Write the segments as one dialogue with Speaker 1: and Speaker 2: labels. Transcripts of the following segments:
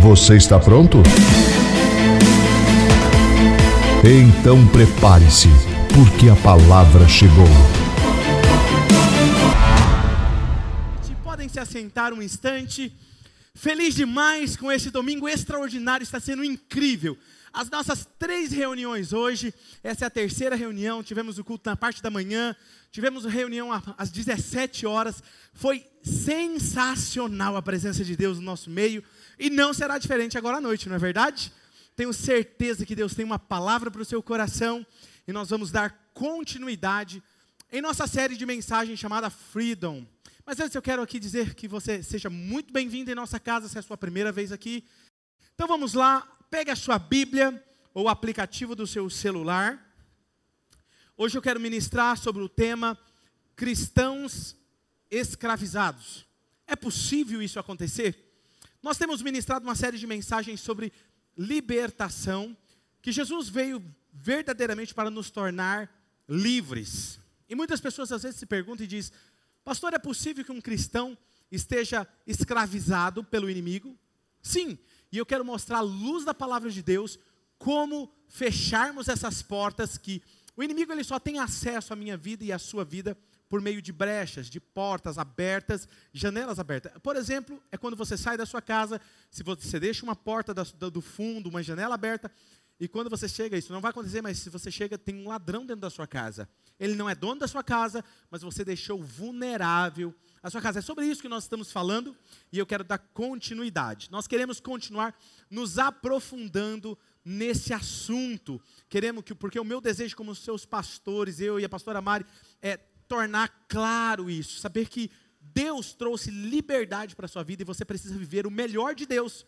Speaker 1: Você está pronto? Então prepare-se, porque a palavra chegou.
Speaker 2: Podem se assentar um instante. Feliz demais com esse domingo extraordinário, está sendo incrível. As nossas três reuniões hoje, essa é a terceira reunião, tivemos o culto na parte da manhã, tivemos a reunião às 17 horas, foi sensacional a presença de Deus no nosso meio, e não será diferente agora à noite, não é verdade? Tenho certeza que Deus tem uma palavra para o seu coração, e nós vamos dar continuidade em nossa série de mensagens chamada Freedom. Mas antes eu quero aqui dizer que você seja muito bem-vindo em nossa casa, se é a sua primeira vez aqui. Então vamos lá, Pegue a sua Bíblia ou o aplicativo do seu celular. Hoje eu quero ministrar sobre o tema cristãos escravizados. É possível isso acontecer? Nós temos ministrado uma série de mensagens sobre libertação, que Jesus veio verdadeiramente para nos tornar livres. E muitas pessoas às vezes se perguntam e dizem: Pastor, é possível que um cristão esteja escravizado pelo inimigo? Sim, e eu quero mostrar a luz da palavra de Deus como fecharmos essas portas que o inimigo ele só tem acesso à minha vida e à sua vida por meio de brechas, de portas abertas, janelas abertas. Por exemplo, é quando você sai da sua casa, se você deixa uma porta do fundo, uma janela aberta, e quando você chega, isso não vai acontecer, mas se você chega, tem um ladrão dentro da sua casa. Ele não é dono da sua casa, mas você deixou vulnerável a sua casa. É sobre isso que nós estamos falando e eu quero dar continuidade. Nós queremos continuar nos aprofundando nesse assunto. Queremos que, porque o meu desejo como seus pastores, eu e a pastora Mari, é tornar claro isso, saber que Deus trouxe liberdade para a sua vida e você precisa viver o melhor de Deus.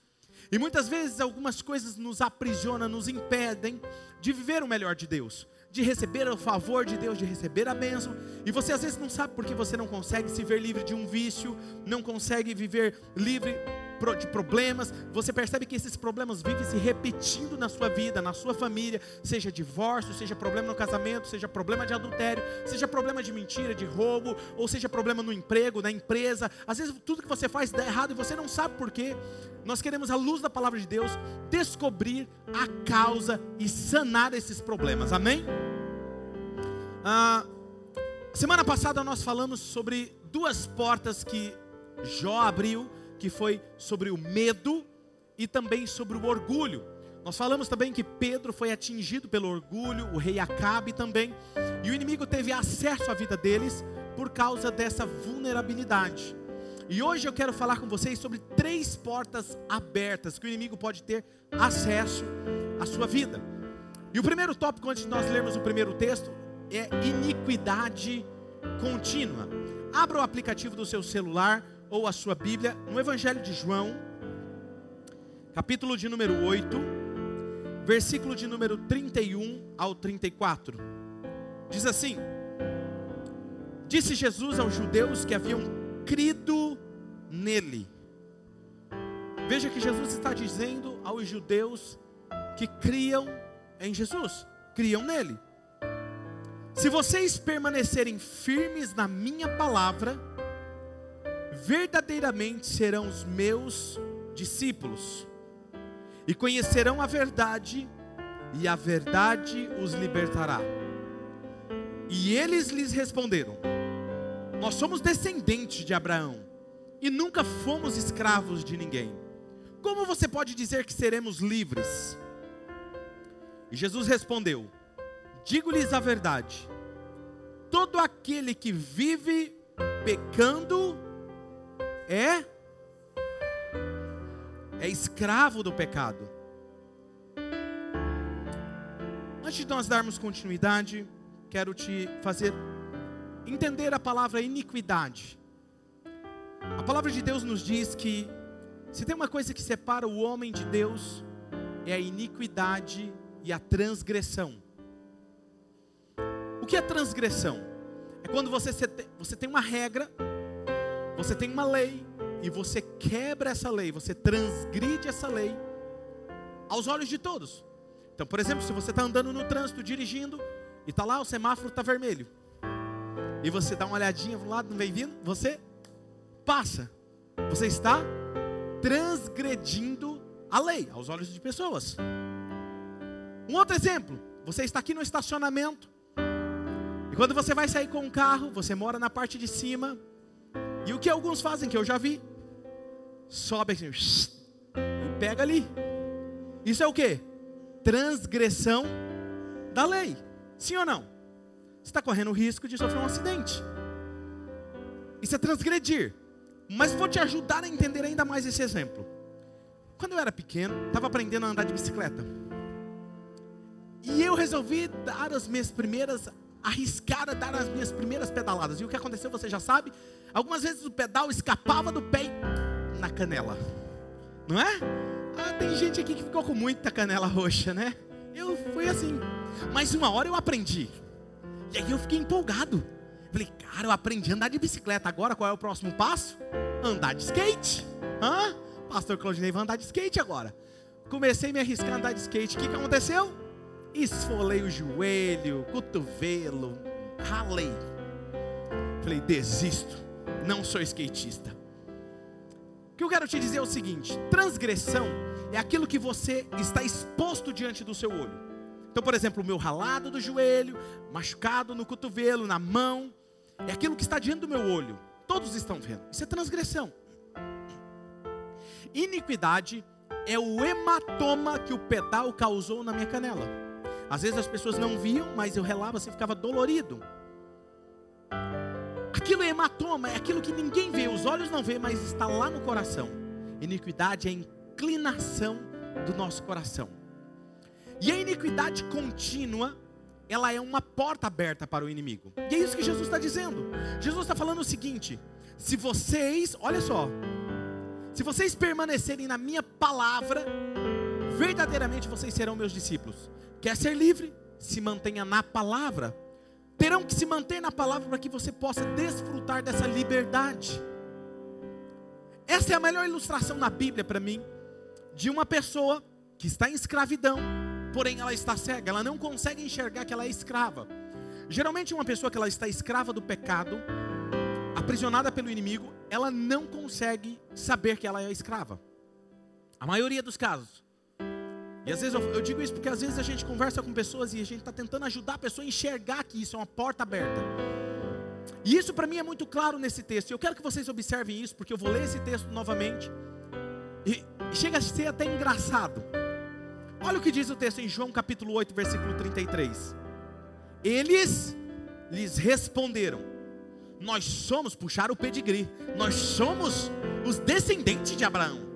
Speaker 2: E muitas vezes algumas coisas nos aprisionam, nos impedem de viver o melhor de Deus de receber o favor de Deus, de receber a bênção, e você às vezes não sabe porque você não consegue se ver livre de um vício, não consegue viver livre de problemas, você percebe que esses problemas vivem se repetindo na sua vida, na sua família, seja divórcio, seja problema no casamento, seja problema de adultério, seja problema de mentira, de roubo, ou seja problema no emprego, na empresa. Às vezes tudo que você faz dá errado e você não sabe por quê. Nós queremos, à luz da palavra de Deus, descobrir a causa e sanar esses problemas. Amém? Ah, semana passada nós falamos sobre duas portas que Jó abriu que foi sobre o medo e também sobre o orgulho. Nós falamos também que Pedro foi atingido pelo orgulho, o rei Acabe também, e o inimigo teve acesso à vida deles por causa dessa vulnerabilidade. E hoje eu quero falar com vocês sobre três portas abertas que o inimigo pode ter acesso à sua vida. E o primeiro tópico, antes de nós lermos o primeiro texto, é iniquidade contínua. Abra o aplicativo do seu celular ou a sua Bíblia no Evangelho de João, capítulo de número 8, versículo de número 31 ao 34. Diz assim: Disse Jesus aos judeus que haviam crido nele. Veja que Jesus está dizendo aos judeus que criam em Jesus, criam nele. Se vocês permanecerem firmes na minha palavra, verdadeiramente serão os meus discípulos, e conhecerão a verdade, e a verdade os libertará. E eles lhes responderam: Nós somos descendentes de Abraão, e nunca fomos escravos de ninguém. Como você pode dizer que seremos livres? E Jesus respondeu: Digo-lhes a verdade. Todo aquele que vive pecando é é escravo do pecado. Antes de nós darmos continuidade, quero te fazer entender a palavra iniquidade. A palavra de Deus nos diz que se tem uma coisa que separa o homem de Deus, é a iniquidade e a transgressão. O que é transgressão? É quando você, você tem uma regra, você tem uma lei, e você quebra essa lei, você transgride essa lei aos olhos de todos. Então, por exemplo, se você está andando no trânsito, dirigindo, e está lá, o semáforo está vermelho, e você dá uma olhadinha para o lado, não vem vindo, você passa. Você está transgredindo a lei aos olhos de pessoas. Um outro exemplo, você está aqui no estacionamento, e quando você vai sair com um carro, você mora na parte de cima, e o que alguns fazem, que eu já vi, sobe assim, e pega ali. Isso é o que? Transgressão da lei. Sim ou não? Você está correndo o risco de sofrer um acidente. Isso é transgredir. Mas vou te ajudar a entender ainda mais esse exemplo. Quando eu era pequeno, estava aprendendo a andar de bicicleta. E eu resolvi dar as minhas primeiras, arriscar a dar as minhas primeiras pedaladas. E o que aconteceu, você já sabe? Algumas vezes o pedal escapava do pé na canela. Não é? Ah, tem gente aqui que ficou com muita canela roxa, né? Eu fui assim. Mas uma hora eu aprendi. E aí eu fiquei empolgado. Falei, cara, eu aprendi a andar de bicicleta. Agora qual é o próximo passo? Andar de skate. Hã? Pastor Claudinei vai andar de skate agora. Comecei a me arriscar a andar de skate. O que, que aconteceu? Esfolei o joelho, cotovelo, ralei. Falei, desisto. Não sou skatista. O que eu quero te dizer é o seguinte: transgressão é aquilo que você está exposto diante do seu olho. Então, por exemplo, o meu ralado do joelho, machucado no cotovelo, na mão, é aquilo que está diante do meu olho. Todos estão vendo. Isso é transgressão. Iniquidade é o hematoma que o pedal causou na minha canela. Às vezes as pessoas não viam, mas eu relava assim, ficava dolorido. Aquilo é hematoma, é aquilo que ninguém vê, os olhos não vê, mas está lá no coração. Iniquidade é inclinação do nosso coração. E a iniquidade contínua, ela é uma porta aberta para o inimigo. E é isso que Jesus está dizendo. Jesus está falando o seguinte: se vocês, olha só, se vocês permanecerem na minha palavra, verdadeiramente vocês serão meus discípulos. Quer ser livre? Se mantenha na palavra terão que se manter na palavra para que você possa desfrutar dessa liberdade. Essa é a melhor ilustração na Bíblia para mim de uma pessoa que está em escravidão, porém ela está cega, ela não consegue enxergar que ela é escrava. Geralmente uma pessoa que ela está escrava do pecado, aprisionada pelo inimigo, ela não consegue saber que ela é escrava. A maioria dos casos. E às vezes eu, eu, digo isso porque às vezes a gente conversa com pessoas e a gente está tentando ajudar a pessoa a enxergar que isso é uma porta aberta. E isso para mim é muito claro nesse texto. Eu quero que vocês observem isso, porque eu vou ler esse texto novamente. E chega a ser até engraçado. Olha o que diz o texto em João capítulo 8, versículo 33. Eles lhes responderam: Nós somos, puxaram o pedigree, nós somos os descendentes de Abraão.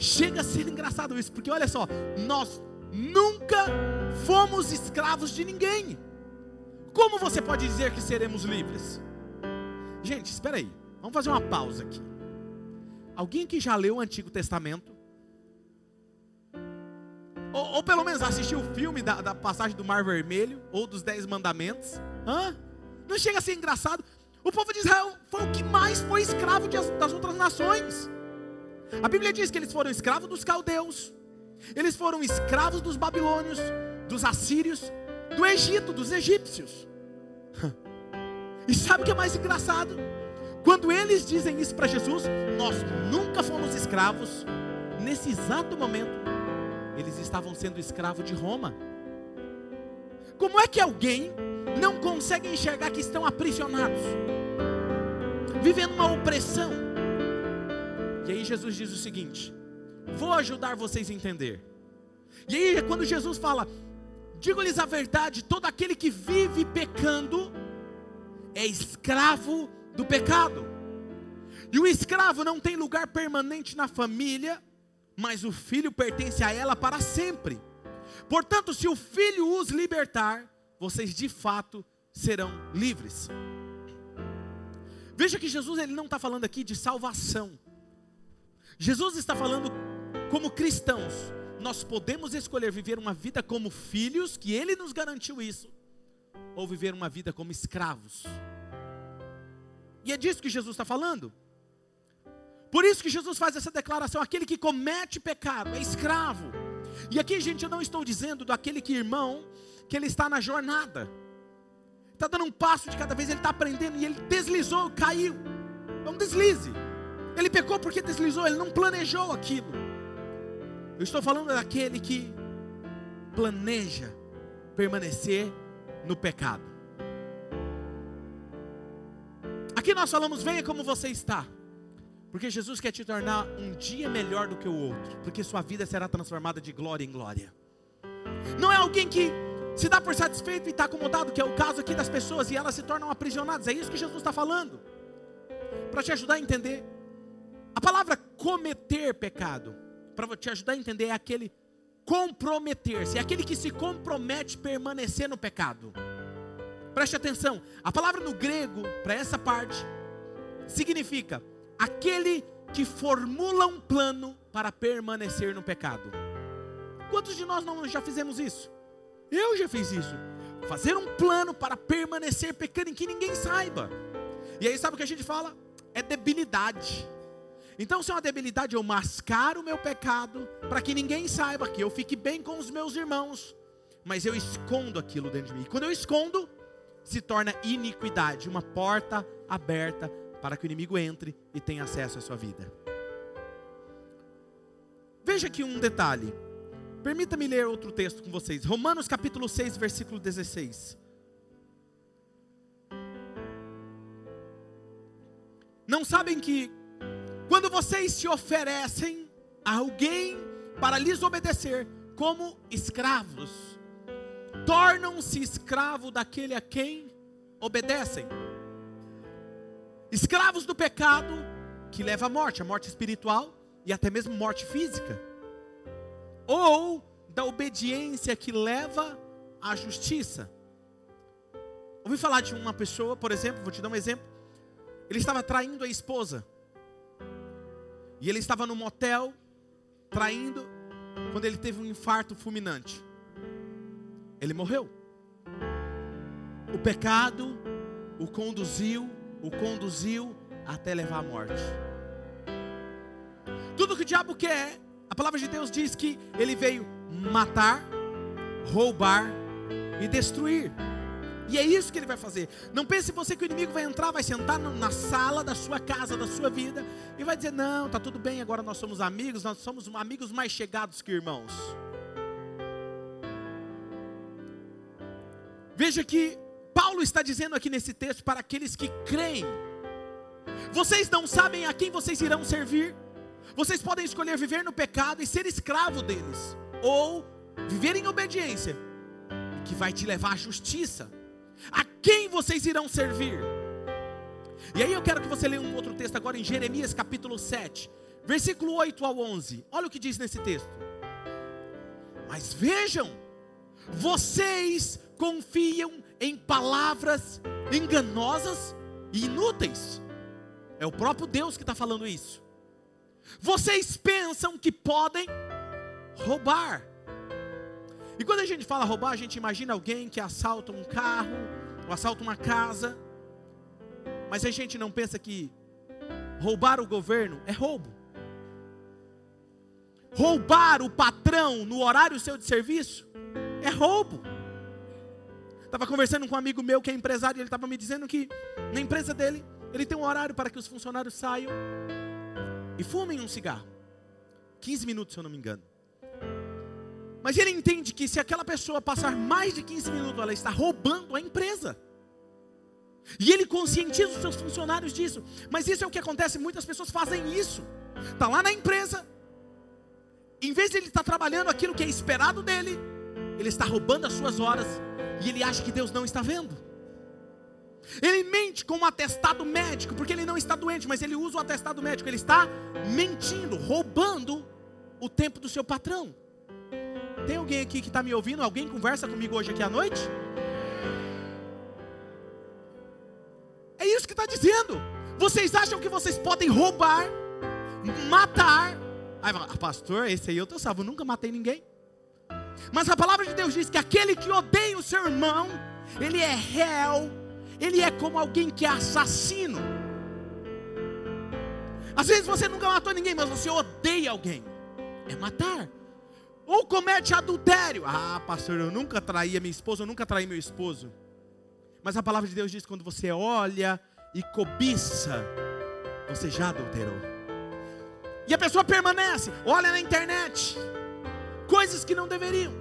Speaker 2: Chega a ser engraçado isso, porque olha só, nós nunca fomos escravos de ninguém. Como você pode dizer que seremos livres? Gente, espera aí, vamos fazer uma pausa aqui. Alguém que já leu o Antigo Testamento? Ou, ou pelo menos assistiu o filme da, da, passagem do Mar Vermelho, ou dos Dez Mandamentos? Hã? Não chega a ser engraçado? O povo de Israel foi o que mais foi escravo de, das outras nações. A Bíblia diz que eles foram escravos dos caldeus, eles foram escravos dos babilônios, dos assírios, do Egito, dos egípcios. E sabe o que é mais engraçado? Quando eles dizem isso para Jesus, nós nunca fomos escravos, nesse exato momento, eles estavam sendo escravos de Roma. Como é que alguém não consegue enxergar que estão aprisionados, vivendo uma opressão? E aí Jesus diz o seguinte: Vou ajudar vocês a entender. E aí, quando Jesus fala, digo-lhes a verdade: todo aquele que vive pecando é escravo do pecado. E o escravo não tem lugar permanente na família, mas o filho pertence a ela para sempre. Portanto, se o filho os libertar, vocês de fato serão livres. Veja que Jesus ele não está falando aqui de salvação. Jesus está falando como cristãos, nós podemos escolher viver uma vida como filhos, que Ele nos garantiu isso, ou viver uma vida como escravos. E é disso que Jesus está falando. Por isso que Jesus faz essa declaração: aquele que comete pecado é escravo. E aqui, gente, eu não estou dizendo daquele que irmão, que ele está na jornada, está dando um passo de cada vez, ele está aprendendo e ele deslizou, caiu. É um deslize. Ele pecou porque deslizou, ele não planejou aquilo. Eu estou falando daquele que planeja permanecer no pecado. Aqui nós falamos, venha como você está. Porque Jesus quer te tornar um dia melhor do que o outro. Porque sua vida será transformada de glória em glória. Não é alguém que se dá por satisfeito e está acomodado, que é o caso aqui das pessoas, e elas se tornam aprisionadas. É isso que Jesus está falando. Para te ajudar a entender. A palavra cometer pecado para te ajudar a entender, é aquele comprometer-se, é aquele que se compromete a permanecer no pecado. Preste atenção, a palavra no grego, para essa parte, significa aquele que formula um plano para permanecer no pecado. Quantos de nós não já fizemos isso? Eu já fiz isso. Fazer um plano para permanecer pecando em que ninguém saiba. E aí sabe o que a gente fala? É debilidade. Então, se é uma debilidade, eu mascaro o meu pecado para que ninguém saiba, que eu fique bem com os meus irmãos, mas eu escondo aquilo dentro de mim. E quando eu escondo, se torna iniquidade, uma porta aberta para que o inimigo entre e tenha acesso à sua vida. Veja aqui um detalhe. Permita-me ler outro texto com vocês. Romanos capítulo 6, versículo 16. Não sabem que quando vocês se oferecem a alguém para lhes obedecer, como escravos, tornam-se escravo daquele a quem obedecem. Escravos do pecado que leva à morte, a morte espiritual e até mesmo morte física. Ou da obediência que leva à justiça. Ouvi falar de uma pessoa, por exemplo, vou te dar um exemplo. Ele estava traindo a esposa. E ele estava no motel, traindo, quando ele teve um infarto fulminante. Ele morreu. O pecado o conduziu, o conduziu até levar à morte. Tudo que o diabo quer, a palavra de Deus diz que ele veio matar, roubar e destruir. E é isso que ele vai fazer. Não pense você que o inimigo vai entrar, vai sentar na sala da sua casa, da sua vida, e vai dizer: Não, tá tudo bem, agora nós somos amigos, nós somos amigos mais chegados que irmãos. Veja que Paulo está dizendo aqui nesse texto para aqueles que creem. Vocês não sabem a quem vocês irão servir. Vocês podem escolher viver no pecado e ser escravo deles, ou viver em obediência, que vai te levar à justiça. A quem vocês irão servir? E aí eu quero que você leia um outro texto agora em Jeremias capítulo 7, versículo 8 ao 11. Olha o que diz nesse texto. Mas vejam, vocês confiam em palavras enganosas e inúteis. É o próprio Deus que está falando isso. Vocês pensam que podem roubar. E quando a gente fala roubar, a gente imagina alguém que assalta um carro, ou assalta uma casa. Mas a gente não pensa que roubar o governo é roubo. Roubar o patrão no horário seu de serviço é roubo. Estava conversando com um amigo meu que é empresário e ele estava me dizendo que na empresa dele, ele tem um horário para que os funcionários saiam e fumem um cigarro. 15 minutos, se eu não me engano. Mas ele entende que se aquela pessoa passar mais de 15 minutos, ela está roubando a empresa. E ele conscientiza os seus funcionários disso. Mas isso é o que acontece, muitas pessoas fazem isso. Está lá na empresa, em vez de ele estar trabalhando aquilo que é esperado dele, ele está roubando as suas horas e ele acha que Deus não está vendo. Ele mente com um atestado médico, porque ele não está doente, mas ele usa o atestado médico, ele está mentindo, roubando o tempo do seu patrão. Tem alguém aqui que está me ouvindo? Alguém conversa comigo hoje aqui à noite? É isso que está dizendo. Vocês acham que vocês podem roubar, matar Aí fala, ah, pastor, esse aí eu estou salvo, nunca matei ninguém. Mas a palavra de Deus diz que aquele que odeia o seu irmão, ele é réu, ele é como alguém que é assassino. Às vezes você nunca matou ninguém, mas você odeia alguém. É matar. Ou comete adultério. Ah, pastor, eu nunca traí a minha esposa, eu nunca traí meu esposo. Mas a palavra de Deus diz quando você olha e cobiça, você já adulterou. E a pessoa permanece, olha na internet, coisas que não deveriam.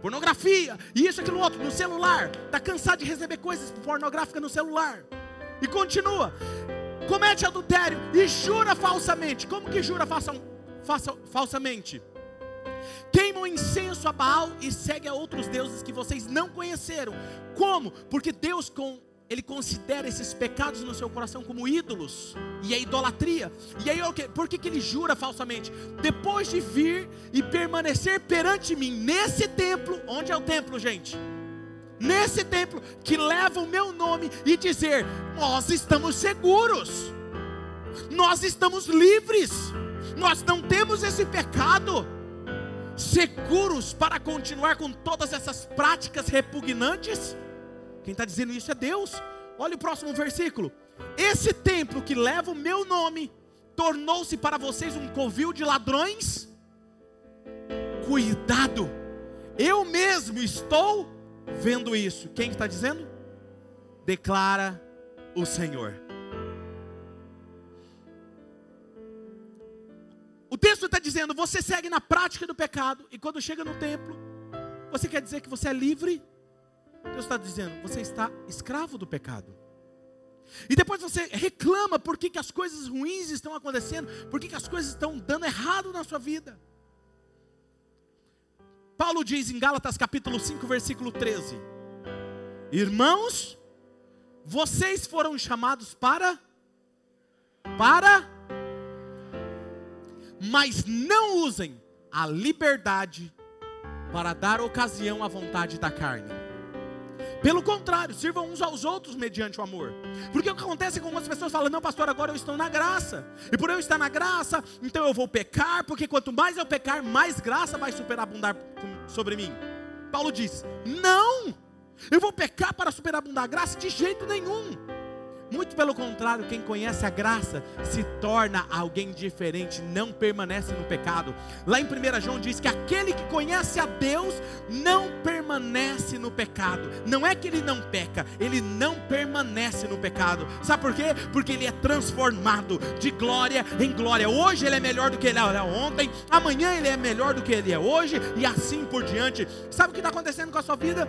Speaker 2: Pornografia, e isso, aquilo, outro, no celular. Está cansado de receber coisas pornográficas no celular. E continua. Comete adultério e jura falsamente. Como que jura falsa, falsa, falsamente? Queimam incenso a Baal e segue a outros deuses que vocês não conheceram. Como? Porque Deus com ele considera esses pecados no seu coração como ídolos e é idolatria. E aí por que, que ele jura falsamente? Depois de vir e permanecer perante mim nesse templo, onde é o templo, gente? Nesse templo que leva o meu nome e dizer: Nós estamos seguros, nós estamos livres, nós não temos esse pecado seguros para continuar com todas essas práticas repugnantes? Quem está dizendo isso é Deus. Olha o próximo versículo. Esse templo que leva o meu nome tornou-se para vocês um covil de ladrões. Cuidado, eu mesmo estou vendo isso. Quem está dizendo? Declara o Senhor. O texto está dizendo: você segue na prática do pecado, e quando chega no templo, você quer dizer que você é livre? Deus está dizendo: você está escravo do pecado. E depois você reclama por que, que as coisas ruins estão acontecendo, por que, que as coisas estão dando errado na sua vida. Paulo diz em Gálatas capítulo 5, versículo 13: Irmãos, vocês foram chamados para para mas não usem a liberdade para dar ocasião à vontade da carne. Pelo contrário, sirvam uns aos outros mediante o amor. Porque o que acontece é que algumas pessoas falam: não, pastor, agora eu estou na graça. E por eu estar na graça, então eu vou pecar, porque quanto mais eu pecar, mais graça vai superabundar sobre mim. Paulo diz: não, eu vou pecar para superabundar a graça de jeito nenhum. Muito pelo contrário, quem conhece a graça se torna alguém diferente, não permanece no pecado. Lá em 1 João diz que aquele que conhece a Deus não permanece no pecado. Não é que ele não peca, ele não permanece no pecado. Sabe por quê? Porque ele é transformado de glória em glória. Hoje ele é melhor do que ele era ontem, amanhã ele é melhor do que ele é hoje e assim por diante. Sabe o que está acontecendo com a sua vida?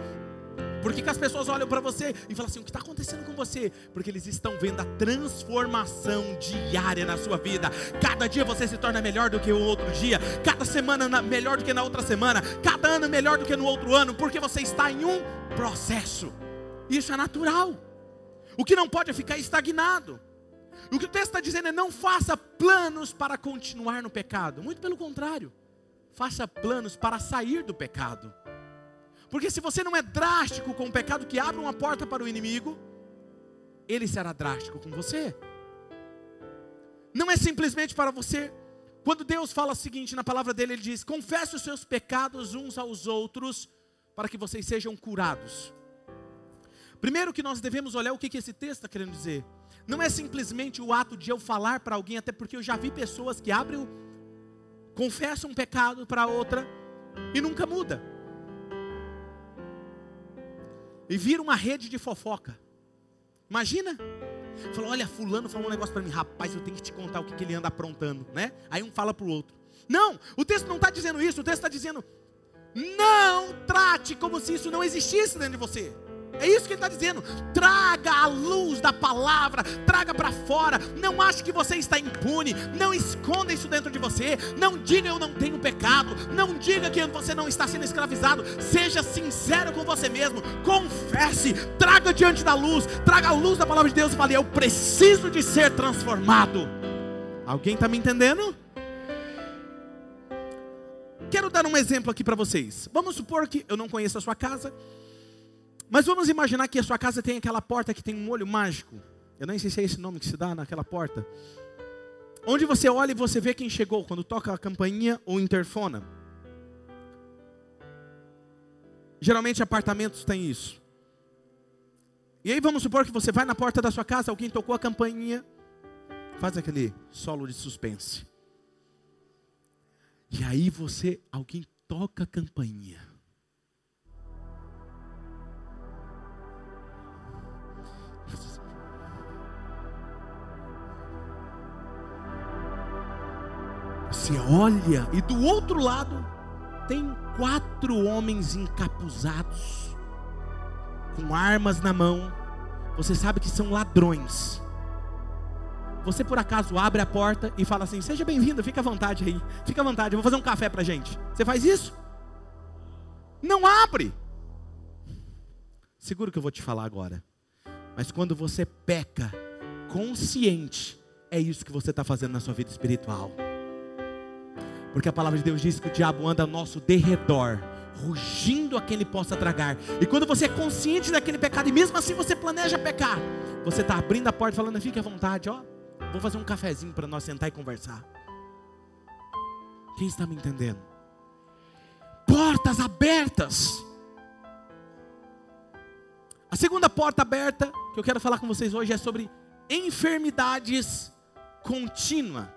Speaker 2: Por que, que as pessoas olham para você e falam assim: o que está acontecendo com você? Porque eles estão vendo a transformação diária na sua vida. Cada dia você se torna melhor do que o outro dia, cada semana melhor do que na outra semana, cada ano melhor do que no outro ano, porque você está em um processo. Isso é natural. O que não pode é ficar estagnado. O que o texto está dizendo é: não faça planos para continuar no pecado. Muito pelo contrário, faça planos para sair do pecado. Porque se você não é drástico com o pecado que abre uma porta para o inimigo, ele será drástico com você. Não é simplesmente para você. Quando Deus fala o seguinte na palavra dele, ele diz: confesse os seus pecados uns aos outros, para que vocês sejam curados. Primeiro que nós devemos olhar o que, que esse texto está querendo dizer. Não é simplesmente o ato de eu falar para alguém, até porque eu já vi pessoas que abrem, confessam um pecado para outra e nunca muda e vira uma rede de fofoca. Imagina? Falou, olha, fulano falou um negócio para mim, rapaz, eu tenho que te contar o que, que ele anda aprontando, né? Aí um fala para o outro. Não, o texto não está dizendo isso, o texto está dizendo, não trate como se isso não existisse dentro de você. É isso que ele está dizendo. Traga a luz da palavra, traga para fora. Não ache que você está impune. Não esconda isso dentro de você. Não diga eu não tenho pecado. Não diga que você não está sendo escravizado. Seja sincero com você mesmo. Confesse. Traga diante da luz. Traga a luz da palavra de Deus e fale: Eu preciso de ser transformado. Alguém está me entendendo? Quero dar um exemplo aqui para vocês. Vamos supor que eu não conheço a sua casa. Mas vamos imaginar que a sua casa tem aquela porta que tem um olho mágico. Eu nem sei se é esse nome que se dá naquela porta. Onde você olha e você vê quem chegou quando toca a campainha ou interfona. Geralmente apartamentos têm isso. E aí vamos supor que você vai na porta da sua casa, alguém tocou a campainha, faz aquele solo de suspense. E aí você, alguém toca a campainha. Você olha e do outro lado tem quatro homens encapuzados, com armas na mão. Você sabe que são ladrões. Você por acaso abre a porta e fala assim: Seja bem-vindo, fica à vontade aí, fica à vontade, eu vou fazer um café para gente. Você faz isso? Não abre. Seguro que eu vou te falar agora. Mas quando você peca consciente, é isso que você está fazendo na sua vida espiritual. Porque a palavra de Deus diz que o diabo anda ao nosso derredor, rugindo a quem ele possa tragar. E quando você é consciente daquele pecado, e mesmo assim você planeja pecar, você está abrindo a porta falando, fique à vontade, ó. Vou fazer um cafezinho para nós sentar e conversar. Quem está me entendendo? Portas abertas. A segunda porta aberta que eu quero falar com vocês hoje é sobre enfermidades contínuas.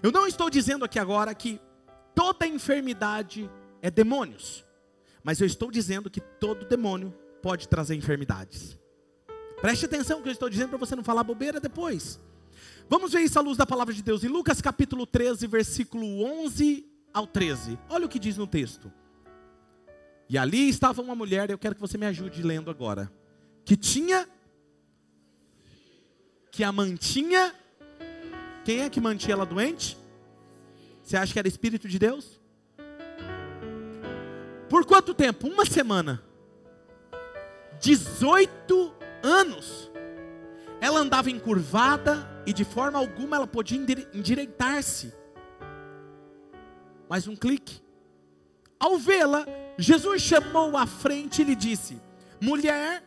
Speaker 2: Eu não estou dizendo aqui agora que toda enfermidade é demônios, mas eu estou dizendo que todo demônio pode trazer enfermidades. Preste atenção que eu estou dizendo para você não falar bobeira depois. Vamos ver isso à luz da palavra de Deus em Lucas capítulo 13, versículo 11 ao 13. Olha o que diz no texto. E ali estava uma mulher, eu quero que você me ajude lendo agora, que tinha que a mantinha quem é que mantinha ela doente? Você acha que era Espírito de Deus? Por quanto tempo? Uma semana. 18 anos. Ela andava encurvada e de forma alguma ela podia endireitar-se. Mais um clique. Ao vê-la, Jesus chamou à frente e lhe disse: Mulher,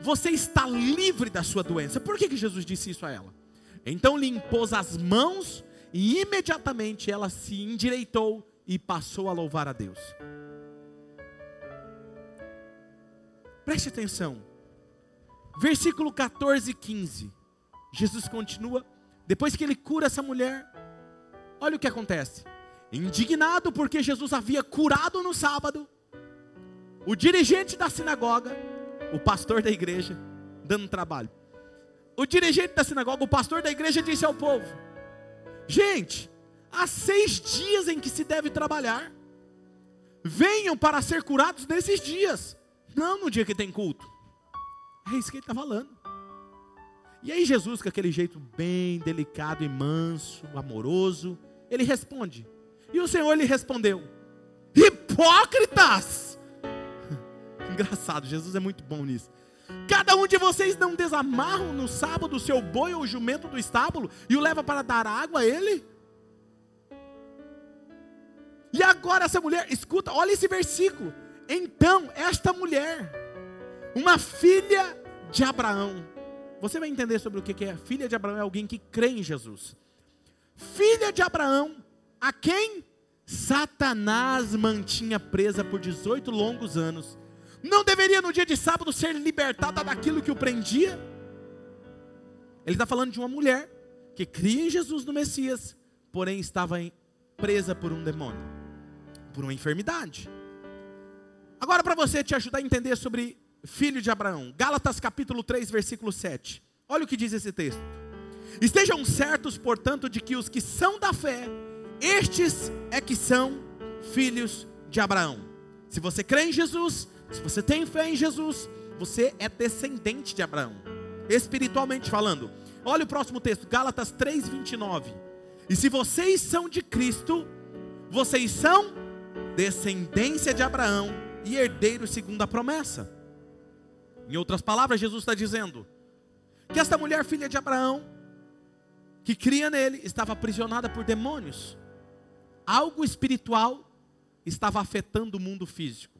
Speaker 2: você está livre da sua doença. Por que, que Jesus disse isso a ela? Então lhe impôs as mãos e imediatamente ela se endireitou e passou a louvar a Deus. Preste atenção. Versículo 14 e 15. Jesus continua. Depois que ele cura essa mulher, olha o que acontece. Indignado porque Jesus havia curado no sábado, o dirigente da sinagoga, o pastor da igreja, dando trabalho o dirigente da sinagoga, o pastor da igreja, disse ao povo: Gente, há seis dias em que se deve trabalhar, venham para ser curados nesses dias, não no dia que tem culto. É isso que ele está falando. E aí, Jesus, com aquele jeito bem delicado e manso, amoroso, ele responde. E o Senhor lhe respondeu: Hipócritas! Engraçado, Jesus é muito bom nisso. Cada um de vocês não desamarram no sábado o seu boi ou jumento do estábulo e o leva para dar água a ele? E agora essa mulher, escuta, olha esse versículo. Então, esta mulher, uma filha de Abraão, você vai entender sobre o que é. Filha de Abraão é alguém que crê em Jesus. Filha de Abraão, a quem Satanás mantinha presa por 18 longos anos não deveria no dia de sábado ser libertada daquilo que o prendia? Ele está falando de uma mulher que cria em Jesus no Messias, porém estava presa por um demônio, por uma enfermidade. Agora, para você te ajudar a entender sobre filho de Abraão, Gálatas capítulo 3, versículo 7. Olha o que diz esse texto. Estejam certos, portanto, de que os que são da fé, estes é que são filhos de Abraão. Se você crê em Jesus, se você tem fé em Jesus, você é descendente de Abraão, espiritualmente falando. Olha o próximo texto, Gálatas 3:29. E se vocês são de Cristo, vocês são descendência de Abraão e herdeiros segundo a promessa. Em outras palavras, Jesus está dizendo que esta mulher, filha de Abraão, que cria nele, estava aprisionada por demônios. Algo espiritual estava afetando o mundo físico.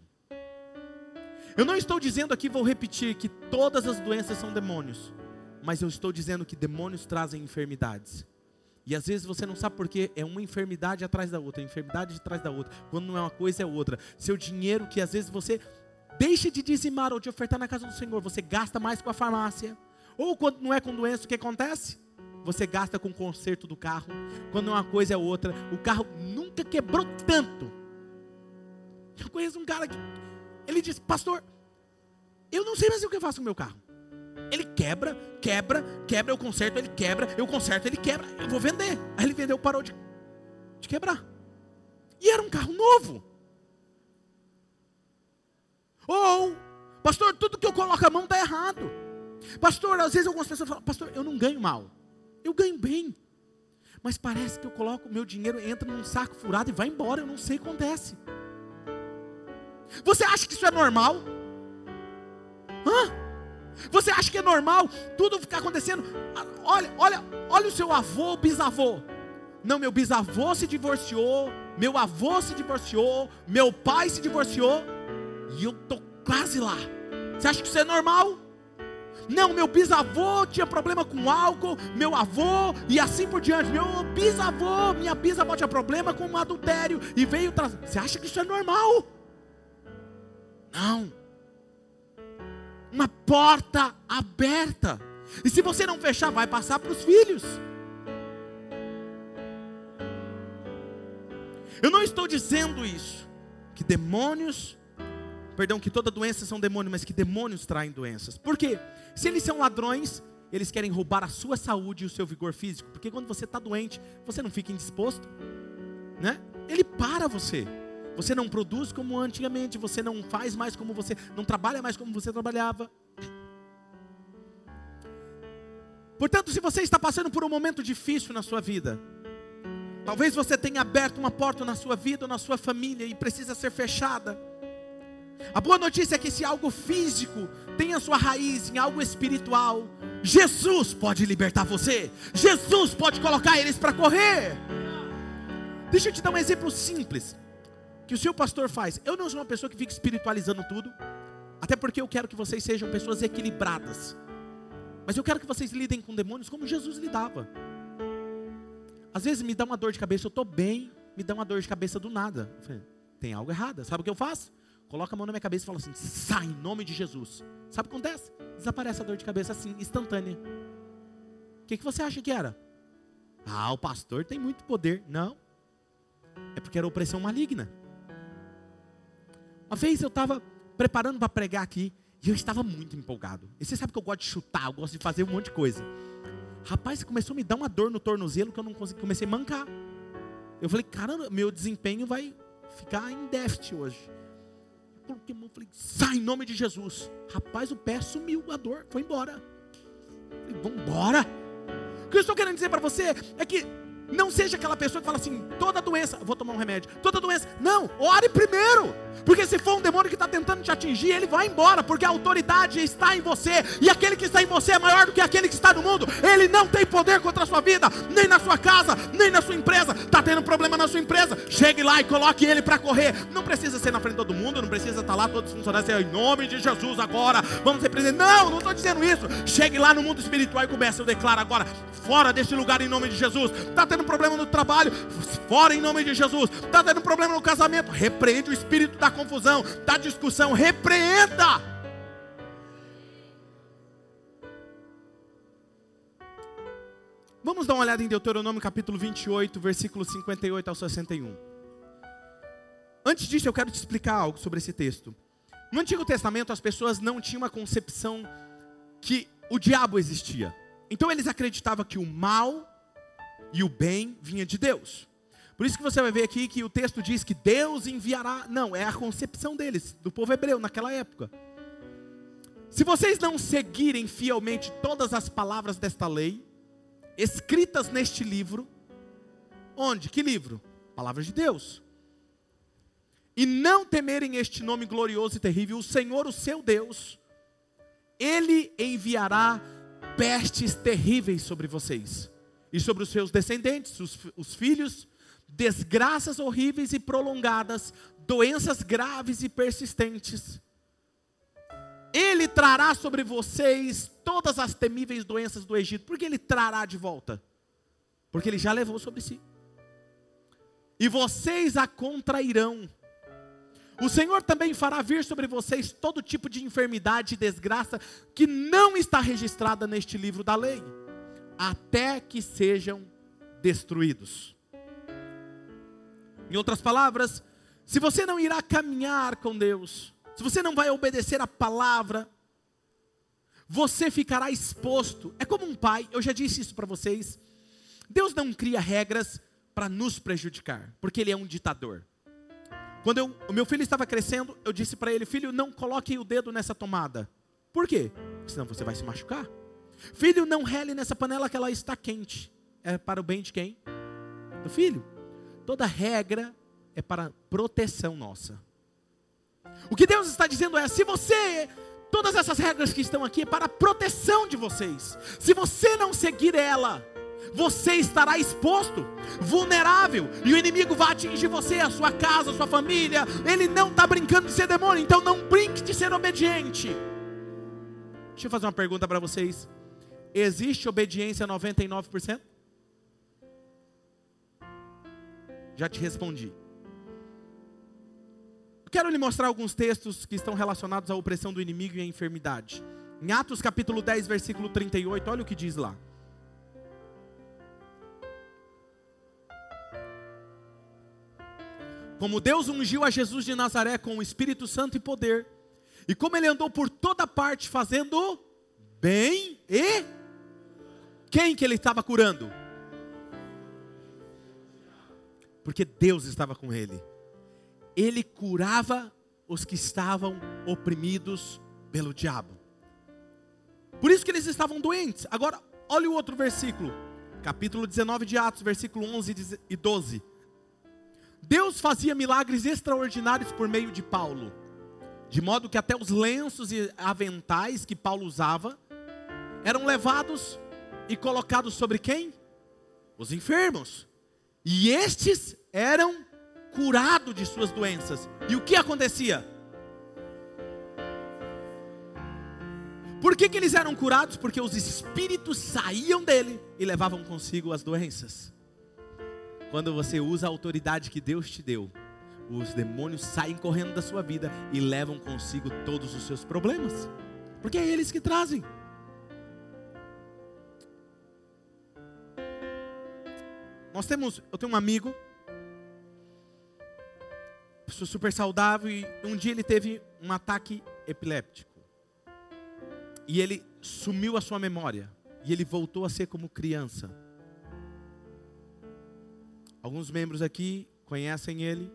Speaker 2: Eu não estou dizendo aqui, vou repetir, que todas as doenças são demônios, mas eu estou dizendo que demônios trazem enfermidades. E às vezes você não sabe porque é uma enfermidade atrás da outra, enfermidade atrás da outra. Quando não é uma coisa, é outra. Seu dinheiro que às vezes você deixa de dizimar ou de ofertar na casa do Senhor, você gasta mais com a farmácia. Ou quando não é com doença, o que acontece? Você gasta com o conserto do carro. Quando uma coisa é outra, o carro nunca quebrou tanto. Eu conheço um cara que ele disse, pastor, eu não sei mais o que eu faço com o meu carro. Ele quebra, quebra, quebra, eu conserto, ele quebra, eu conserto, ele quebra, eu vou vender. Aí ele vendeu, parou de, de quebrar. E era um carro novo. Ou, pastor, tudo que eu coloco a mão está errado. Pastor, às vezes algumas pessoas falam, pastor, eu não ganho mal. Eu ganho bem. Mas parece que eu coloco o meu dinheiro, entra num saco furado e vai embora. Eu não sei o que acontece. Você acha que isso é normal? Hã? Você acha que é normal tudo ficar acontecendo? Olha, olha, olha o seu avô, bisavô. Não, meu bisavô se divorciou, meu avô se divorciou, meu pai se divorciou, e eu tô quase lá. Você acha que isso é normal? Não, meu bisavô tinha problema com álcool, meu avô e assim por diante. Meu bisavô, minha bisavó tinha problema com adultério e veio trazer. Você acha que isso é normal? Não uma porta aberta. E se você não fechar, vai passar para os filhos. Eu não estou dizendo isso, que demônios, perdão, que toda doença são demônios, mas que demônios traem doenças. Por quê? Se eles são ladrões, eles querem roubar a sua saúde e o seu vigor físico, porque quando você está doente, você não fica indisposto, né? Ele para você. Você não produz como antigamente, você não faz mais como você, não trabalha mais como você trabalhava. Portanto, se você está passando por um momento difícil na sua vida, talvez você tenha aberto uma porta na sua vida ou na sua família e precisa ser fechada. A boa notícia é que se algo físico tem a sua raiz em algo espiritual, Jesus pode libertar você. Jesus pode colocar eles para correr. Deixa eu te dar um exemplo simples que o seu pastor faz. Eu não sou uma pessoa que fica espiritualizando tudo, até porque eu quero que vocês sejam pessoas equilibradas. Mas eu quero que vocês lidem com demônios como Jesus lidava. Às vezes me dá uma dor de cabeça, eu estou bem, me dá uma dor de cabeça do nada. Falei, tem algo errado. Sabe o que eu faço? Coloca a mão na minha cabeça e fala assim: sai em nome de Jesus. Sabe o que acontece? Desaparece a dor de cabeça assim, instantânea. O que, que você acha que era? Ah, o pastor tem muito poder. Não. É porque era opressão maligna. Uma vez eu estava preparando para pregar aqui e eu estava muito empolgado. E você sabe que eu gosto de chutar, eu gosto de fazer um monte de coisa. Rapaz, começou a me dar uma dor no tornozelo que eu não consegui, comecei a mancar. Eu falei, caramba, meu desempenho vai ficar em déficit hoje. Porque eu falei, sai em nome de Jesus. Rapaz, o pé sumiu, a dor foi embora. falei, vamos embora. O que eu estou querendo dizer para você é que não seja aquela pessoa que fala assim, toda doença, vou tomar um remédio, toda doença. Não, ore primeiro. Porque se for um demônio que está tentando te atingir, ele vai embora, porque a autoridade está em você. E aquele que está em você é maior do que aquele que está no mundo. Ele não tem poder contra a sua vida, nem na sua casa, nem na sua empresa. Está tendo problema na sua empresa? Chegue lá e coloque ele para correr. Não precisa ser na frente de todo mundo, não precisa estar lá todos os funcionários em nome de Jesus agora. Vamos representar. Não, não estou dizendo isso. Chegue lá no mundo espiritual e comece. Eu declaro agora, fora deste lugar em nome de Jesus. Está tendo problema no trabalho, fora em nome de Jesus. Está tendo problema no casamento, repreende o espírito da confusão, da discussão, repreenda. Vamos dar uma olhada em Deuteronômio capítulo 28, versículo 58 ao 61. Antes disso, eu quero te explicar algo sobre esse texto. No Antigo Testamento, as pessoas não tinham uma concepção que o diabo existia. Então, eles acreditavam que o mal e o bem vinha de Deus. Por isso que você vai ver aqui que o texto diz que Deus enviará. Não, é a concepção deles, do povo hebreu naquela época. Se vocês não seguirem fielmente todas as palavras desta lei, escritas neste livro, onde? Que livro? Palavras de Deus. E não temerem este nome glorioso e terrível, o Senhor, o seu Deus, Ele enviará pestes terríveis sobre vocês e sobre os seus descendentes, os, os filhos, desgraças horríveis e prolongadas, doenças graves e persistentes. Ele trará sobre vocês todas as temíveis doenças do Egito. Por que ele trará de volta? porque ele já levou sobre si. E vocês a contrairão. O Senhor também fará vir sobre vocês todo tipo de enfermidade e desgraça que não está registrada neste livro da lei, até que sejam destruídos. Em outras palavras, se você não irá caminhar com Deus, se você não vai obedecer a palavra, você ficará exposto. É como um pai, eu já disse isso para vocês. Deus não cria regras para nos prejudicar, porque Ele é um ditador. Quando eu, o meu filho estava crescendo, eu disse para ele: Filho, não coloque o dedo nessa tomada. Por quê? Senão você vai se machucar. Filho, não rele nessa panela que ela está quente. É para o bem de quem? Do filho. Toda regra é para proteção nossa. O que Deus está dizendo é: se você Todas essas regras que estão aqui é para a proteção de vocês. Se você não seguir ela, você estará exposto, vulnerável, e o inimigo vai atingir você, a sua casa, a sua família. Ele não está brincando de ser demônio, então não brinque de ser obediente. Deixa eu fazer uma pergunta para vocês: existe obediência 99%? Já te respondi. Quero lhe mostrar alguns textos que estão relacionados à opressão do inimigo e à enfermidade. Em Atos capítulo 10, versículo 38, olha o que diz lá. Como Deus ungiu a Jesus de Nazaré com o Espírito Santo e poder, e como ele andou por toda parte fazendo bem e quem que ele estava curando? Porque Deus estava com ele ele curava os que estavam oprimidos pelo diabo. Por isso que eles estavam doentes. Agora, olha o outro versículo, capítulo 19 de Atos, versículo 11 e 12. Deus fazia milagres extraordinários por meio de Paulo, de modo que até os lenços e aventais que Paulo usava eram levados e colocados sobre quem? Os enfermos. E estes eram curado de suas doenças. E o que acontecia? Por que, que eles eram curados? Porque os espíritos saíam dele e levavam consigo as doenças. Quando você usa a autoridade que Deus te deu, os demônios saem correndo da sua vida e levam consigo todos os seus problemas. Porque é eles que trazem. Nós temos, eu tenho um amigo super saudável e um dia ele teve um ataque epiléptico. E ele sumiu a sua memória e ele voltou a ser como criança. Alguns membros aqui conhecem ele.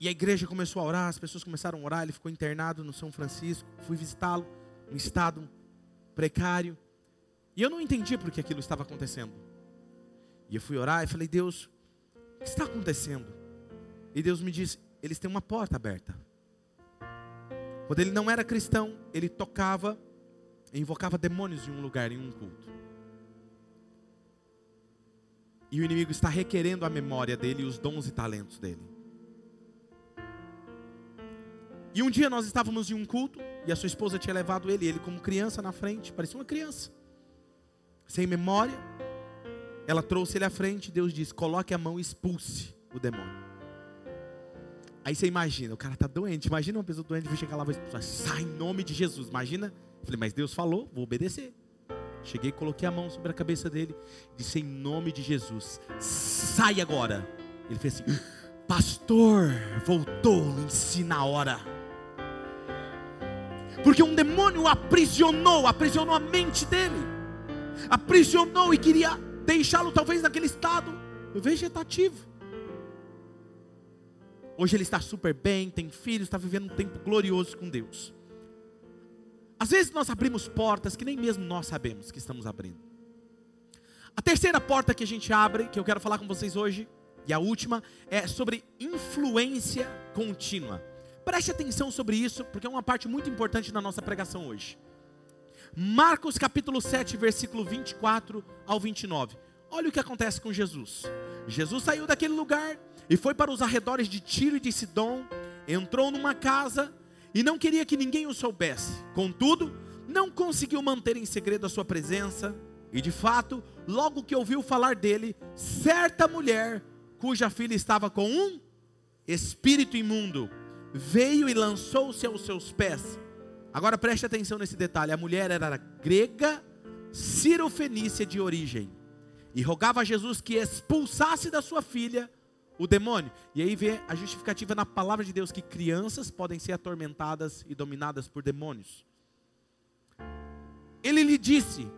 Speaker 2: E a igreja começou a orar, as pessoas começaram a orar, ele ficou internado no São Francisco, fui visitá-lo, em estado precário. E eu não entendia por que aquilo estava acontecendo. E eu fui orar e falei, Deus, o que está acontecendo? E Deus me disse: eles têm uma porta aberta. Quando ele não era cristão, ele tocava e invocava demônios em um lugar, em um culto. E o inimigo está requerendo a memória dele e os dons e talentos dele. E um dia nós estávamos em um culto e a sua esposa tinha levado ele, ele como criança na frente, parecia uma criança, sem memória. Ela trouxe ele à frente, Deus disse: coloque a mão e expulse o demônio. Aí você imagina, o cara tá doente. Imagina uma pessoa doente, vai chegar lá e vai expulsar. Sai em nome de Jesus. Imagina. Falei, mas Deus falou, vou obedecer. Cheguei, coloquei a mão sobre a cabeça dele. Disse em nome de Jesus. Sai agora. Ele fez assim: Pastor, voltou em si na hora. Porque um demônio aprisionou, aprisionou a mente dele. Aprisionou e queria deixá-lo talvez naquele estado vegetativo. Hoje ele está super bem, tem filhos, está vivendo um tempo glorioso com Deus. Às vezes nós abrimos portas que nem mesmo nós sabemos que estamos abrindo. A terceira porta que a gente abre, que eu quero falar com vocês hoje, e a última, é sobre influência contínua. Preste atenção sobre isso, porque é uma parte muito importante da nossa pregação hoje. Marcos capítulo 7, versículo 24 ao 29. Olha o que acontece com Jesus. Jesus saiu daquele lugar, e foi para os arredores de Tiro e de Sidom, entrou numa casa e não queria que ninguém o soubesse. Contudo, não conseguiu manter em segredo a sua presença E de fato, logo que ouviu falar dele, certa mulher, cuja filha estava com um espírito imundo, veio e lançou-se aos seus pés. Agora preste atenção nesse detalhe: a mulher era grega, cirofenícia de origem, e rogava a Jesus que expulsasse da sua filha o demônio. E aí vê a justificativa na palavra de Deus que crianças podem ser atormentadas e dominadas por demônios. Ele lhe disse: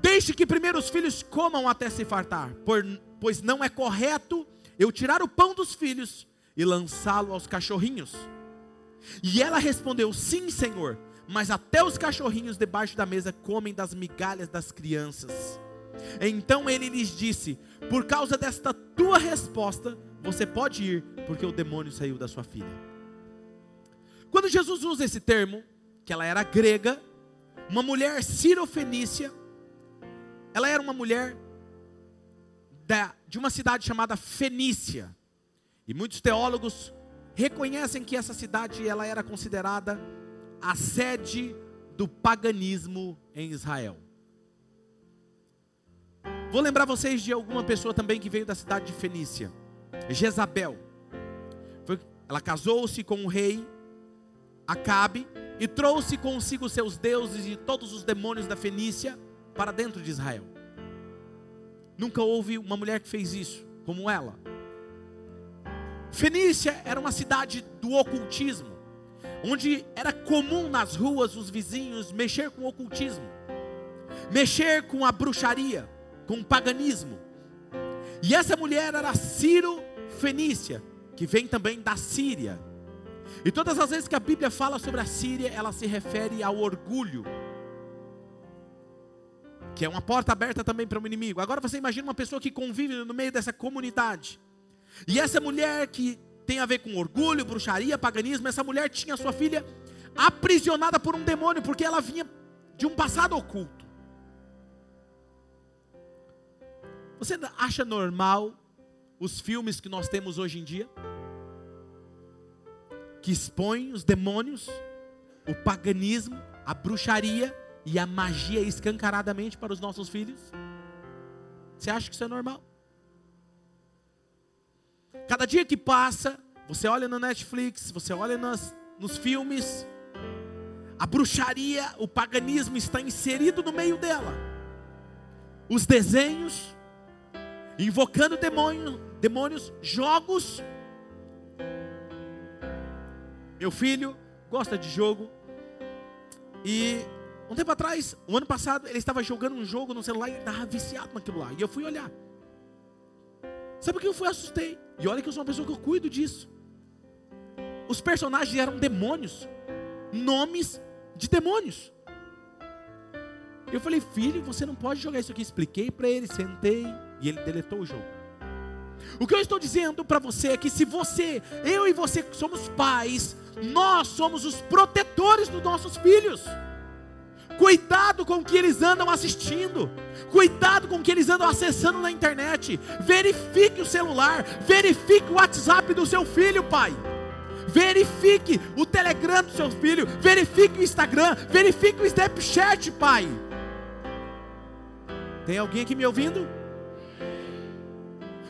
Speaker 2: Deixe que primeiro os filhos comam até se fartar, pois não é correto eu tirar o pão dos filhos e lançá-lo aos cachorrinhos. E ela respondeu: Sim, Senhor, mas até os cachorrinhos debaixo da mesa comem das migalhas das crianças. Então ele lhes disse: Por causa desta tua resposta, você pode ir, porque o demônio saiu da sua filha. Quando Jesus usa esse termo, que ela era grega, uma mulher cirofenícia, ela era uma mulher da, de uma cidade chamada Fenícia. E muitos teólogos reconhecem que essa cidade ela era considerada a sede do paganismo em Israel. Vou lembrar vocês de alguma pessoa também que veio da cidade de Fenícia, Jezabel. Ela casou-se com o rei Acabe e trouxe consigo seus deuses e todos os demônios da Fenícia para dentro de Israel. Nunca houve uma mulher que fez isso, como ela. Fenícia era uma cidade do ocultismo, onde era comum nas ruas os vizinhos mexer com o ocultismo, mexer com a bruxaria, com o paganismo. E essa mulher era Ciro Fenícia, que vem também da Síria. E todas as vezes que a Bíblia fala sobre a Síria, ela se refere ao orgulho que é uma porta aberta também para o inimigo. Agora você imagina uma pessoa que convive no meio dessa comunidade. E essa mulher que tem a ver com orgulho, bruxaria, paganismo, essa mulher tinha sua filha aprisionada por um demônio, porque ela vinha de um passado oculto. Você acha normal os filmes que nós temos hoje em dia? Que expõem os demônios, o paganismo, a bruxaria, e a magia escancaradamente para os nossos filhos? Você acha que isso é normal? Cada dia que passa, você olha no Netflix, você olha nas, nos filmes, a bruxaria, o paganismo está inserido no meio dela. Os desenhos, invocando demônio, demônios, jogos. Meu filho gosta de jogo e um tempo atrás, um ano passado, ele estava jogando um jogo no celular e estava viciado naquilo lá. E eu fui olhar. Sabe o que eu fui assustei? E olha que eu sou uma pessoa que eu cuido disso. Os personagens eram demônios, nomes de demônios. Eu falei, filho, você não pode jogar isso aqui. Expliquei para ele, sentei e ele deletou o jogo. O que eu estou dizendo para você é que se você, eu e você somos pais, nós somos os protetores dos nossos filhos. Cuidado com o que eles andam assistindo. Cuidado com o que eles andam acessando na internet. Verifique o celular. Verifique o WhatsApp do seu filho, pai. Verifique o Telegram do seu filho. Verifique o Instagram. Verifique o Snapchat, pai. Tem alguém aqui me ouvindo?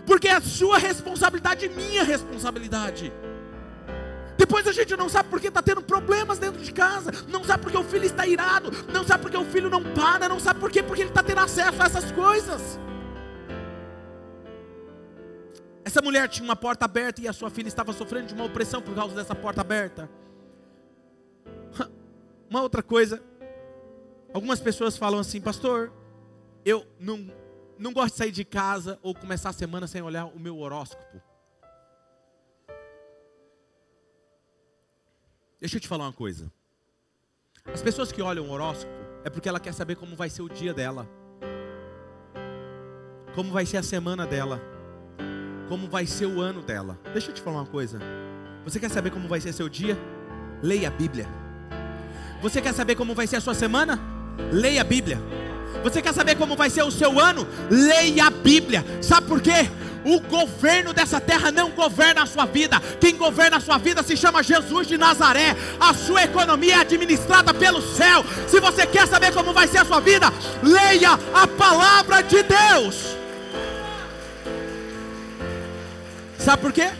Speaker 2: Porque é sua responsabilidade e minha responsabilidade. Depois a gente não sabe porque está tendo problemas dentro de casa, não sabe porque o filho está irado, não sabe porque o filho não para, não sabe por quê, porque ele está tendo acesso a essas coisas. Essa mulher tinha uma porta aberta e a sua filha estava sofrendo de uma opressão por causa dessa porta aberta. Uma outra coisa, algumas pessoas falam assim, pastor, eu não, não gosto de sair de casa ou começar a semana sem olhar o meu horóscopo. Deixa eu te falar uma coisa. As pessoas que olham o horóscopo é porque ela quer saber como vai ser o dia dela. Como vai ser a semana dela. Como vai ser o ano dela. Deixa eu te falar uma coisa. Você quer saber como vai ser seu dia? Leia a Bíblia. Você quer saber como vai ser a sua semana? Leia a Bíblia. Você quer saber como vai ser o seu ano? Leia a Bíblia. Sabe por quê? O governo dessa terra não governa a sua vida. Quem governa a sua vida se chama Jesus de Nazaré. A sua economia é administrada pelo céu. Se você quer saber como vai ser a sua vida, leia a palavra de Deus. Sabe por quê?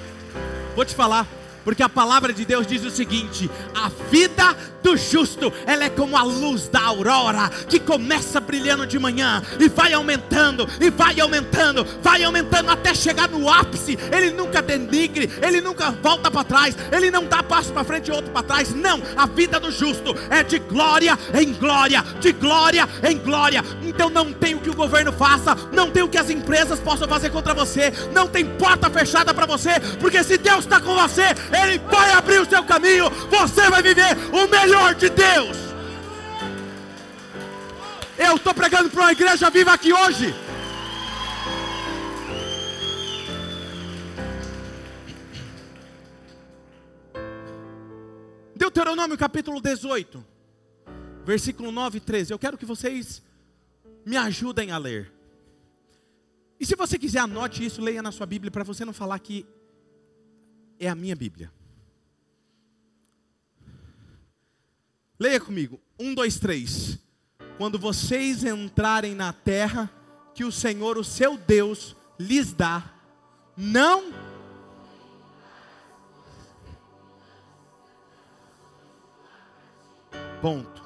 Speaker 2: Vou te falar. Porque a palavra de Deus diz o seguinte: a vida do justo, ela é como a luz da aurora, que começa brilhando de manhã e vai aumentando, e vai aumentando, vai aumentando até chegar no ápice. Ele nunca denigre, ele nunca volta para trás, ele não dá passo para frente e outro para trás. Não, a vida do justo é de glória em glória, de glória em glória. Então não tem o que o governo faça, não tem o que as empresas possam fazer contra você, não tem porta fechada para você, porque se Deus está com você, Ele vai abrir o seu caminho, você vai viver o melhor de Deus. Eu estou pregando para uma igreja viva aqui hoje. Deuteronômio capítulo 18, versículo 9 e 13. Eu quero que vocês me ajudem a ler. E se você quiser, anote isso, leia na sua Bíblia, para você não falar que é a minha Bíblia. Leia comigo. Um, dois, três. Quando vocês entrarem na terra que o Senhor, o seu Deus, lhes dá, não. Ponto.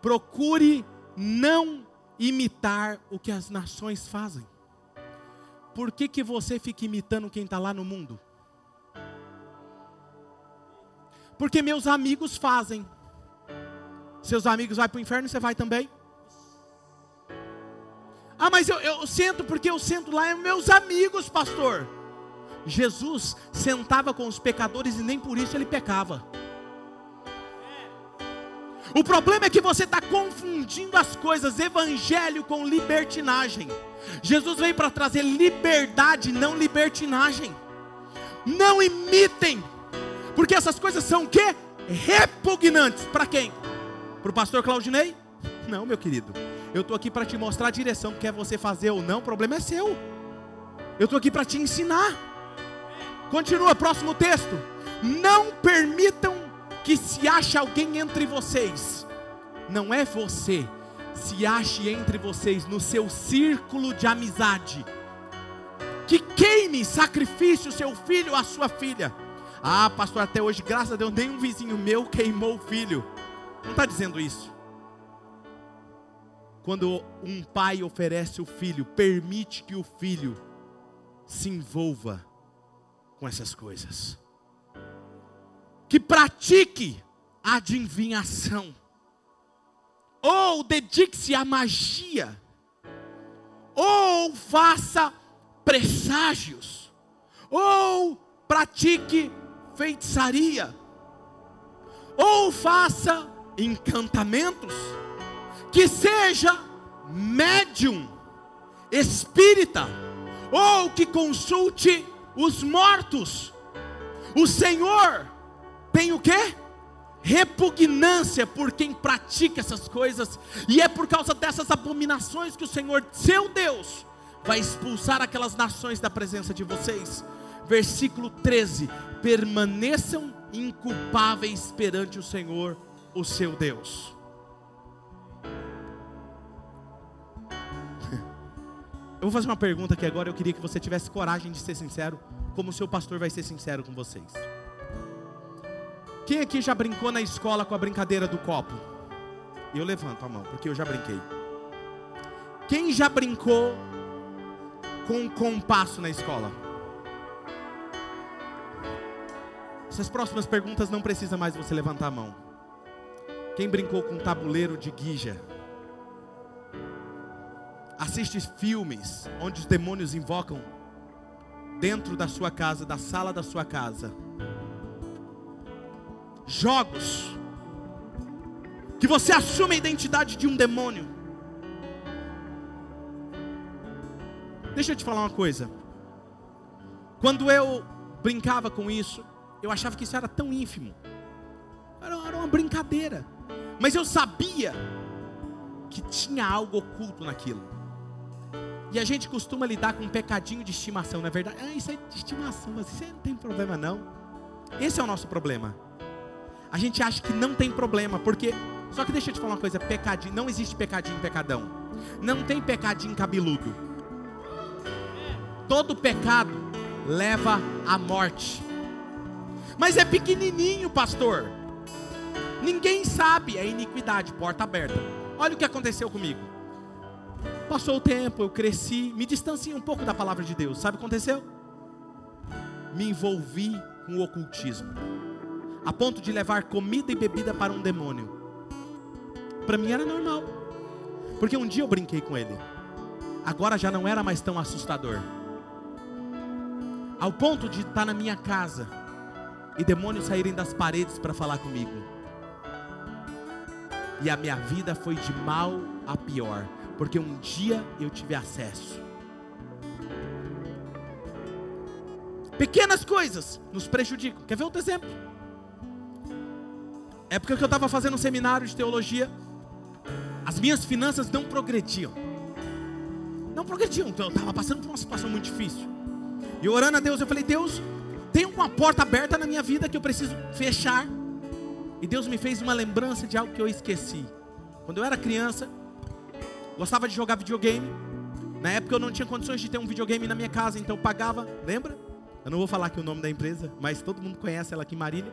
Speaker 2: Procure não imitar o que as nações fazem. Por que, que você fica imitando quem está lá no mundo? Porque meus amigos fazem. Seus amigos vão para o inferno, você vai também? Ah, mas eu, eu sento porque eu sento lá, é meus amigos, pastor. Jesus sentava com os pecadores e nem por isso ele pecava. O problema é que você está confundindo as coisas, evangelho com libertinagem. Jesus veio para trazer liberdade, não libertinagem. Não imitem porque essas coisas são o? Repugnantes. Para quem? Para o pastor Claudinei? Não, meu querido. Eu estou aqui para te mostrar a direção que quer você fazer ou não, o problema é seu. Eu estou aqui para te ensinar. Continua, próximo texto. Não permitam que se ache alguém entre vocês. Não é você. Se ache entre vocês no seu círculo de amizade. Que queime sacrifício seu filho ou a sua filha ah, pastor, até hoje, graças a Deus, nenhum vizinho meu queimou o filho. Não está dizendo isso. Quando um pai oferece o filho, permite que o filho se envolva com essas coisas. Que pratique a adivinhação. Ou dedique-se à magia. Ou faça presságios. Ou pratique feitiçaria, ou faça encantamentos, que seja médium, espírita, ou que consulte os mortos. O Senhor tem o que? Repugnância por quem pratica essas coisas, e é por causa dessas abominações que o Senhor, seu Deus, vai expulsar aquelas nações da presença de vocês versículo 13: permaneçam inculpáveis perante o Senhor, o seu Deus. Eu vou fazer uma pergunta que agora eu queria que você tivesse coragem de ser sincero, como o seu pastor vai ser sincero com vocês. Quem aqui já brincou na escola com a brincadeira do copo? Eu levanto a mão, porque eu já brinquei. Quem já brincou com um compasso na escola? Essas próximas perguntas não precisa mais você levantar a mão. Quem brincou com um tabuleiro de guija? Assiste filmes onde os demônios invocam dentro da sua casa, da sala da sua casa. Jogos que você assume a identidade de um demônio. Deixa eu te falar uma coisa. Quando eu brincava com isso, eu achava que isso era tão ínfimo. Era, uma brincadeira. Mas eu sabia que tinha algo oculto naquilo. E a gente costuma lidar com um pecadinho de estimação, não é verdade? Ah, isso é de estimação, você não tem problema não. Esse é o nosso problema. A gente acha que não tem problema, porque. Só que deixa eu te falar uma coisa: pecadinho, não existe pecadinho pecadão. Não tem pecadinho cabeludo. Todo pecado leva à morte. Mas é pequenininho, pastor. Ninguém sabe, é iniquidade, porta aberta. Olha o que aconteceu comigo. Passou o tempo, eu cresci, me distanciei um pouco da palavra de Deus. Sabe o que aconteceu? Me envolvi com o ocultismo, a ponto de levar comida e bebida para um demônio. Para mim era normal, porque um dia eu brinquei com ele, agora já não era mais tão assustador, ao ponto de estar na minha casa e demônios saírem das paredes para falar comigo. E a minha vida foi de mal a pior, porque um dia eu tive acesso. Pequenas coisas nos prejudicam. Quer ver outro exemplo? Época que eu estava fazendo um seminário de teologia, as minhas finanças não progrediam. Não progrediam, então eu estava passando por uma situação muito difícil. E orando a Deus, eu falei: Deus, tem uma porta aberta na minha vida que eu preciso fechar. E Deus me fez uma lembrança de algo que eu esqueci. Quando eu era criança, gostava de jogar videogame. Na época eu não tinha condições de ter um videogame na minha casa, então eu pagava, lembra? Eu não vou falar aqui o nome da empresa, mas todo mundo conhece ela aqui Marília.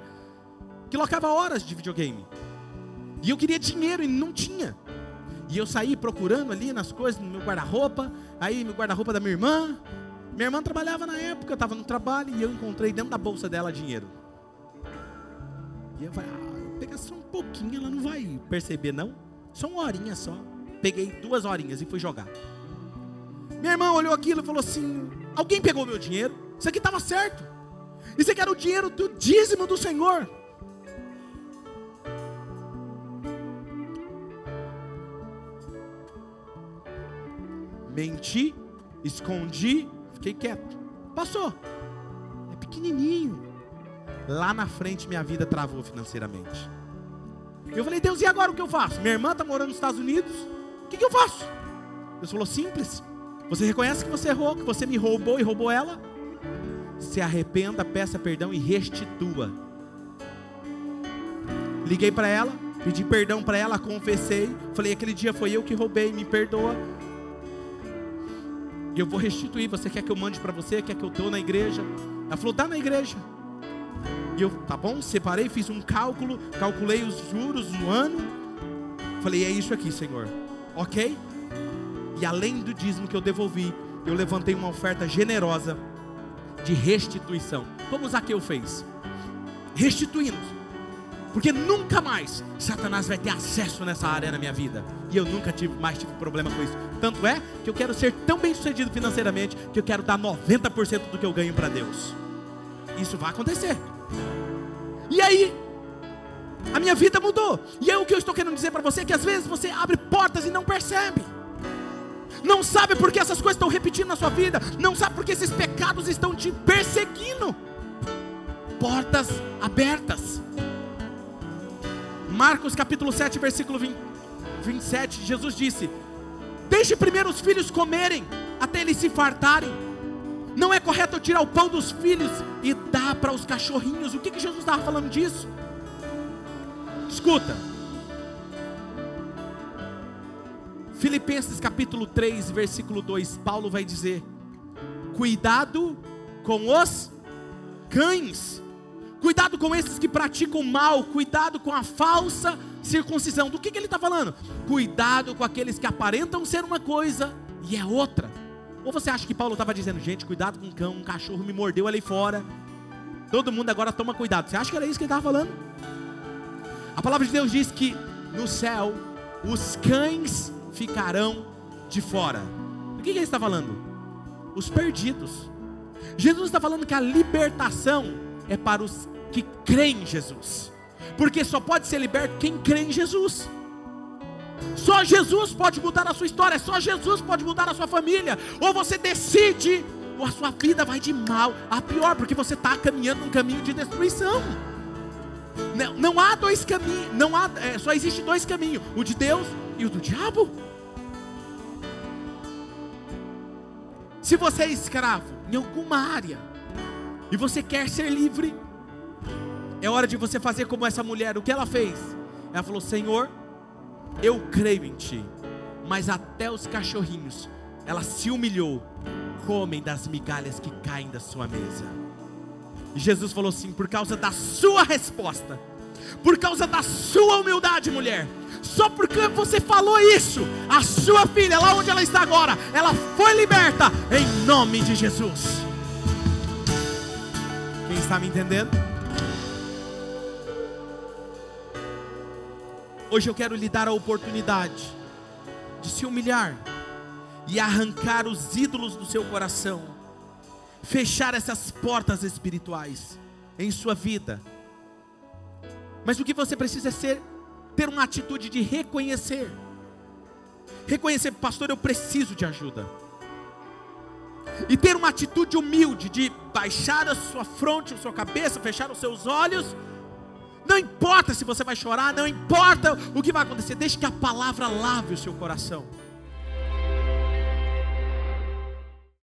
Speaker 2: Que locava horas de videogame. E eu queria dinheiro e não tinha. E eu saí procurando ali nas coisas, no meu guarda-roupa, aí meu guarda-roupa da minha irmã. Minha irmã trabalhava na época, eu estava no trabalho e eu encontrei dentro da bolsa dela dinheiro. E eu falei, ah, pegar só um pouquinho, ela não vai perceber, não. Só uma horinha só. Peguei duas horinhas e fui jogar. Minha irmã olhou aquilo e falou assim: Alguém pegou meu dinheiro? Isso aqui estava certo. Isso aqui era o dinheiro do dízimo do Senhor. Menti, escondi, fiquei quieto. Passou. É pequenininho. Lá na frente minha vida travou financeiramente. Eu falei, Deus, e agora o que eu faço? Minha irmã está morando nos Estados Unidos. O que, que eu faço? Deus falou, simples. Você reconhece que você errou, que você me roubou e roubou ela? Se arrependa, peça perdão e restitua. Liguei para ela, pedi perdão para ela, confessei. Falei, aquele dia foi eu que roubei, me perdoa. E eu vou restituir. Você quer que eu mande para você? Quer que eu dou na igreja? Ela falou, dá na igreja. E eu, tá bom, separei, fiz um cálculo, calculei os juros do ano. Falei, é isso aqui, Senhor. Ok? E além do dízimo que eu devolvi, eu levantei uma oferta generosa de restituição. Como Zaqueu fez? Restituindo. Porque nunca mais Satanás vai ter acesso nessa área na minha vida. E eu nunca tive mais tive problema com isso. Tanto é que eu quero ser tão bem sucedido financeiramente que eu quero dar 90% do que eu ganho para Deus. Isso vai acontecer. E aí, a minha vida mudou. E é o que eu estou querendo dizer para você é que às vezes você abre portas e não percebe. Não sabe porque essas coisas estão repetindo na sua vida, não sabe porque esses pecados estão te perseguindo. Portas abertas. Marcos capítulo 7, versículo 20, 27, Jesus disse: Deixe primeiro os filhos comerem, até eles se fartarem não é correto tirar o pão dos filhos e dar para os cachorrinhos. O que, que Jesus estava falando disso? Escuta. Filipenses capítulo 3, versículo 2, Paulo vai dizer: Cuidado com os cães. Cuidado com esses que praticam mal, cuidado com a falsa circuncisão. Do que, que ele está falando? Cuidado com aqueles que aparentam ser uma coisa e é outra. Ou você acha que Paulo estava dizendo, gente, cuidado com um cão, um cachorro me mordeu ali fora. Todo mundo agora toma cuidado. Você acha que era isso que ele estava falando? A palavra de Deus diz que no céu os cães ficarão de fora. O que, que ele está falando? Os perdidos. Jesus está falando que a libertação é para os que creem em Jesus. Porque só pode ser liberto quem crê em Jesus. Só Jesus pode mudar a sua história, só Jesus pode mudar a sua família. Ou você decide, ou a sua vida vai de mal a pior, porque você está caminhando num caminho de destruição. Não, não há dois caminhos, não há, é, só existe dois caminhos: o de Deus e o do diabo. Se você é escravo em alguma área e você quer ser livre, é hora de você fazer como essa mulher. O que ela fez? Ela falou: Senhor, eu creio em Ti, mas até os cachorrinhos, ela se humilhou, comem das migalhas que caem da sua mesa. E Jesus falou assim: por causa da sua resposta, por causa da sua humildade, mulher, só porque você falou isso, a sua filha, lá onde ela está agora, ela foi liberta em nome de Jesus. Quem está me entendendo? Hoje eu quero lhe dar a oportunidade de se humilhar e arrancar os ídolos do seu coração, fechar essas portas espirituais em sua vida. Mas o que você precisa é ser ter uma atitude de reconhecer. Reconhecer, pastor, eu preciso de ajuda. E ter uma atitude humilde de baixar a sua fronte, a sua cabeça, fechar os seus olhos. Não importa se você vai chorar, não importa o que vai acontecer, deixe que a palavra lave o seu coração.